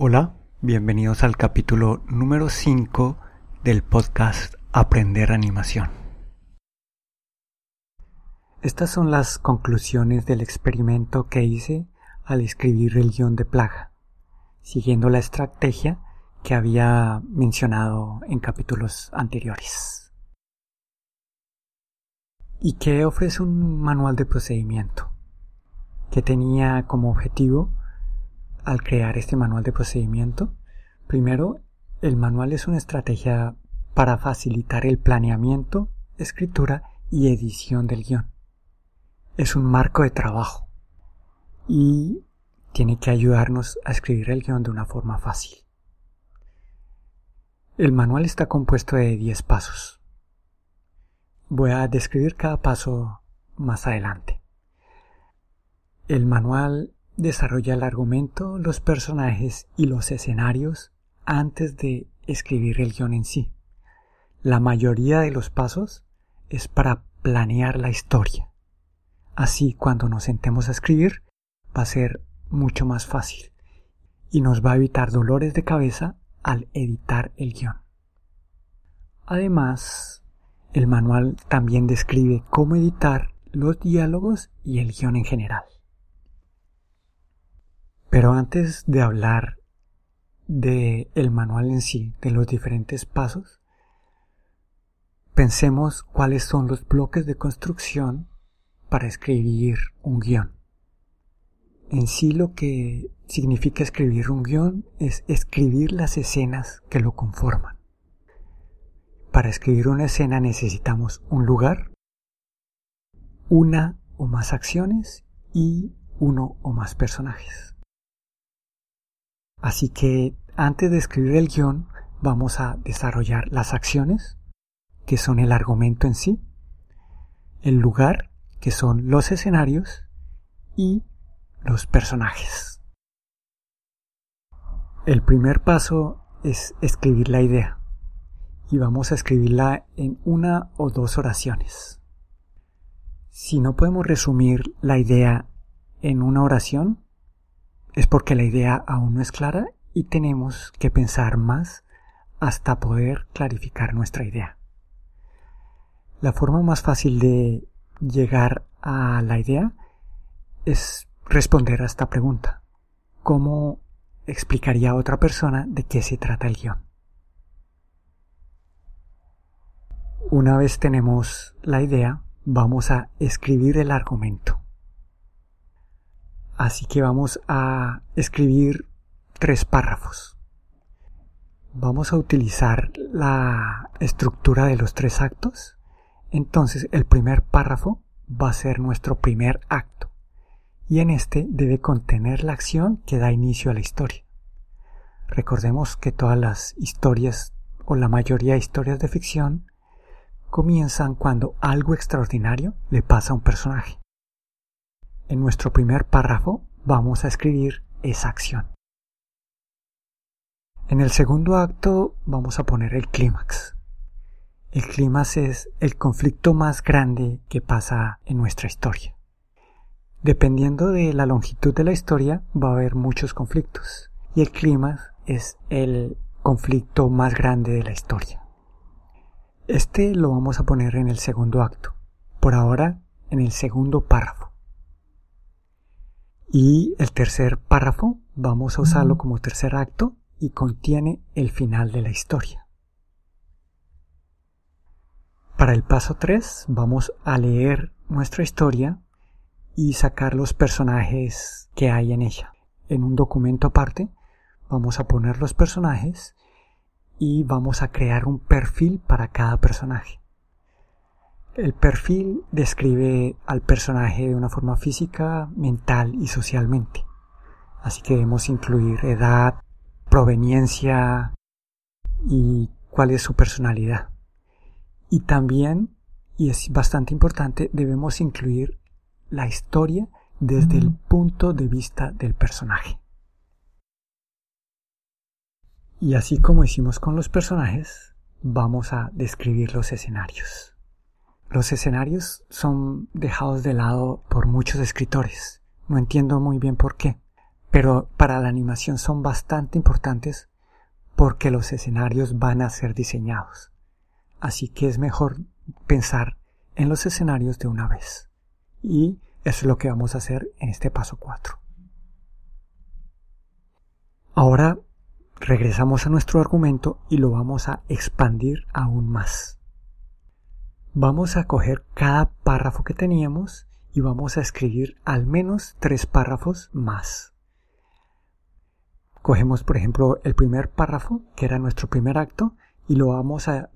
Hola, bienvenidos al capítulo número 5 del podcast Aprender Animación. Estas son las conclusiones del experimento que hice al escribir el guion de plaga, siguiendo la estrategia que había mencionado en capítulos anteriores. Y que ofrece un manual de procedimiento que tenía como objetivo al crear este manual de procedimiento. Primero, el manual es una estrategia para facilitar el planeamiento, escritura y edición del guion. Es un marco de trabajo y tiene que ayudarnos a escribir el guion de una forma fácil. El manual está compuesto de 10 pasos. Voy a describir cada paso más adelante. El manual desarrolla el argumento, los personajes y los escenarios antes de escribir el guion en sí. La mayoría de los pasos es para planear la historia. Así cuando nos sentemos a escribir va a ser mucho más fácil y nos va a evitar dolores de cabeza al editar el guion. Además, el manual también describe cómo editar los diálogos y el guion en general. Pero antes de hablar de el manual en sí, de los diferentes pasos, pensemos cuáles son los bloques de construcción para escribir un guion. En sí lo que significa escribir un guion es escribir las escenas que lo conforman. Para escribir una escena necesitamos un lugar, una o más acciones y uno o más personajes. Así que antes de escribir el guion vamos a desarrollar las acciones, que son el argumento en sí, el lugar, que son los escenarios, y los personajes. El primer paso es escribir la idea y vamos a escribirla en una o dos oraciones. Si no podemos resumir la idea en una oración, es porque la idea aún no es clara y tenemos que pensar más hasta poder clarificar nuestra idea. La forma más fácil de llegar a la idea es responder a esta pregunta. ¿Cómo explicaría a otra persona de qué se trata el guion? Una vez tenemos la idea, vamos a escribir el argumento. Así que vamos a escribir tres párrafos. Vamos a utilizar la estructura de los tres actos. Entonces el primer párrafo va a ser nuestro primer acto y en este debe contener la acción que da inicio a la historia. Recordemos que todas las historias o la mayoría de historias de ficción comienzan cuando algo extraordinario le pasa a un personaje. En nuestro primer párrafo vamos a escribir esa acción. En el segundo acto vamos a poner el clímax. El clímax es el conflicto más grande que pasa en nuestra historia. Dependiendo de la longitud de la historia va a haber muchos conflictos y el clímax es el conflicto más grande de la historia. Este lo vamos a poner en el segundo acto, por ahora en el segundo párrafo. Y el tercer párrafo vamos a usarlo como tercer acto y contiene el final de la historia. Para el paso 3 vamos a leer nuestra historia y sacar los personajes que hay en ella. En un documento aparte vamos a poner los personajes y vamos a crear un perfil para cada personaje. El perfil describe al personaje de una forma física, mental y socialmente. Así que debemos incluir edad, proveniencia y cuál es su personalidad. Y también, y es bastante importante, debemos incluir la historia desde el punto de vista del personaje. Y así como hicimos con los personajes, vamos a describir los escenarios. Los escenarios son dejados de lado por muchos escritores. No entiendo muy bien por qué, pero para la animación son bastante importantes porque los escenarios van a ser diseñados. Así que es mejor pensar en los escenarios de una vez. Y eso es lo que vamos a hacer en este paso 4. Ahora regresamos a nuestro argumento y lo vamos a expandir aún más. Vamos a coger cada párrafo que teníamos y vamos a escribir al menos tres párrafos más. Cogemos, por ejemplo, el primer párrafo, que era nuestro primer acto, y lo vamos a,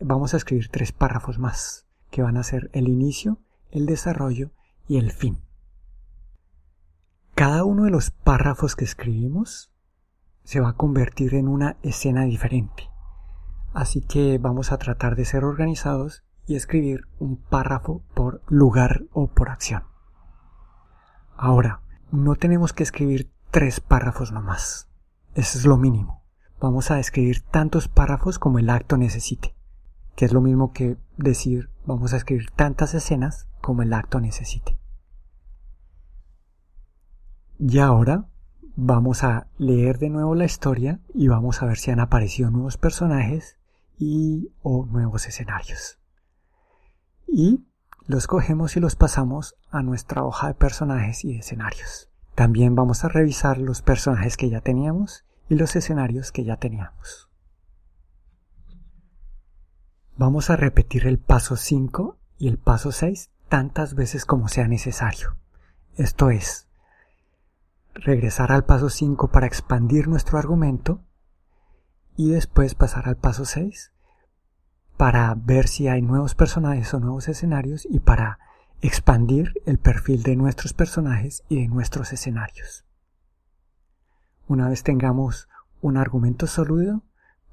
vamos a escribir tres párrafos más, que van a ser el inicio, el desarrollo y el fin. Cada uno de los párrafos que escribimos se va a convertir en una escena diferente. Así que vamos a tratar de ser organizados y escribir un párrafo por lugar o por acción. Ahora, no tenemos que escribir tres párrafos nomás. Eso es lo mínimo. Vamos a escribir tantos párrafos como el acto necesite, que es lo mismo que decir vamos a escribir tantas escenas como el acto necesite. Y ahora vamos a leer de nuevo la historia y vamos a ver si han aparecido nuevos personajes y o nuevos escenarios. Y los cogemos y los pasamos a nuestra hoja de personajes y escenarios. También vamos a revisar los personajes que ya teníamos y los escenarios que ya teníamos. Vamos a repetir el paso 5 y el paso 6 tantas veces como sea necesario. Esto es, regresar al paso 5 para expandir nuestro argumento y después pasar al paso 6 para ver si hay nuevos personajes o nuevos escenarios y para expandir el perfil de nuestros personajes y de nuestros escenarios. Una vez tengamos un argumento sólido,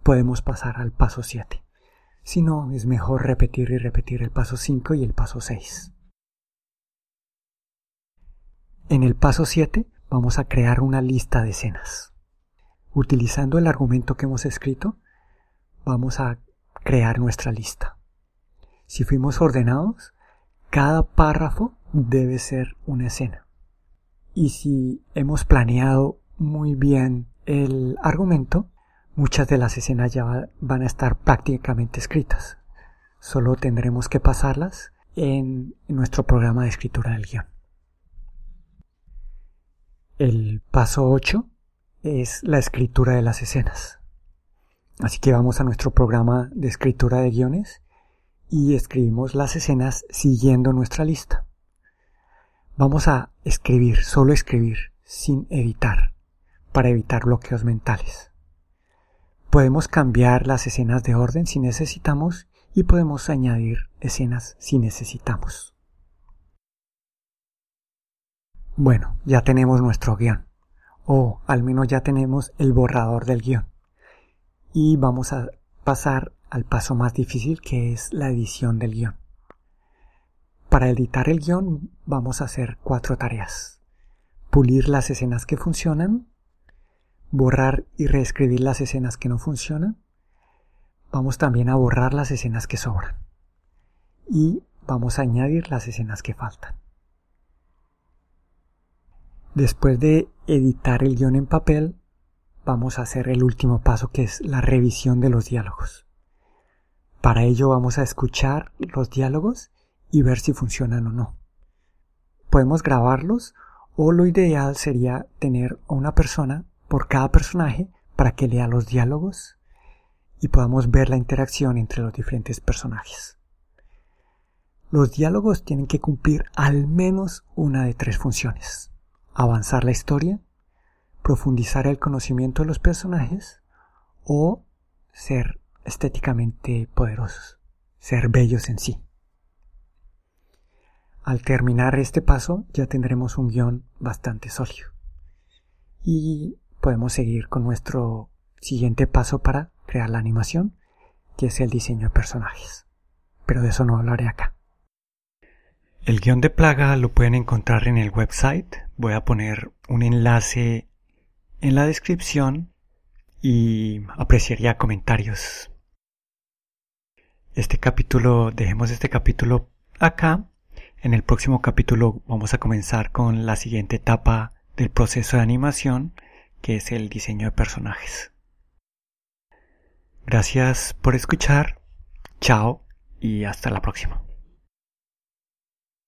podemos pasar al paso 7. Si no, es mejor repetir y repetir el paso 5 y el paso 6. En el paso 7 vamos a crear una lista de escenas. Utilizando el argumento que hemos escrito, vamos a crear nuestra lista. Si fuimos ordenados, cada párrafo debe ser una escena. Y si hemos planeado muy bien el argumento, muchas de las escenas ya van a estar prácticamente escritas. Solo tendremos que pasarlas en nuestro programa de escritura del guion. El paso 8 es la escritura de las escenas. Así que vamos a nuestro programa de escritura de guiones y escribimos las escenas siguiendo nuestra lista. Vamos a escribir, solo escribir, sin editar para evitar bloqueos mentales. Podemos cambiar las escenas de orden si necesitamos y podemos añadir escenas si necesitamos. Bueno, ya tenemos nuestro guion, o al menos ya tenemos el borrador del guion. Y vamos a pasar al paso más difícil que es la edición del guion. Para editar el guion vamos a hacer cuatro tareas. Pulir las escenas que funcionan, borrar y reescribir las escenas que no funcionan. Vamos también a borrar las escenas que sobran. Y vamos a añadir las escenas que faltan. Después de editar el guion en papel, vamos a hacer el último paso que es la revisión de los diálogos. Para ello vamos a escuchar los diálogos y ver si funcionan o no. Podemos grabarlos o lo ideal sería tener a una persona por cada personaje para que lea los diálogos y podamos ver la interacción entre los diferentes personajes. Los diálogos tienen que cumplir al menos una de tres funciones. Avanzar la historia, profundizar el conocimiento de los personajes o ser estéticamente poderosos, ser bellos en sí. Al terminar este paso ya tendremos un guion bastante sólido. Y podemos seguir con nuestro siguiente paso para crear la animación, que es el diseño de personajes. Pero de eso no hablaré acá. El guion de plaga lo pueden encontrar en el website. Voy a poner un enlace en la descripción y apreciaría comentarios. Este capítulo, dejemos este capítulo acá. En el próximo capítulo vamos a comenzar con la siguiente etapa del proceso de animación que es el diseño de personajes. Gracias por escuchar, chao y hasta la próxima.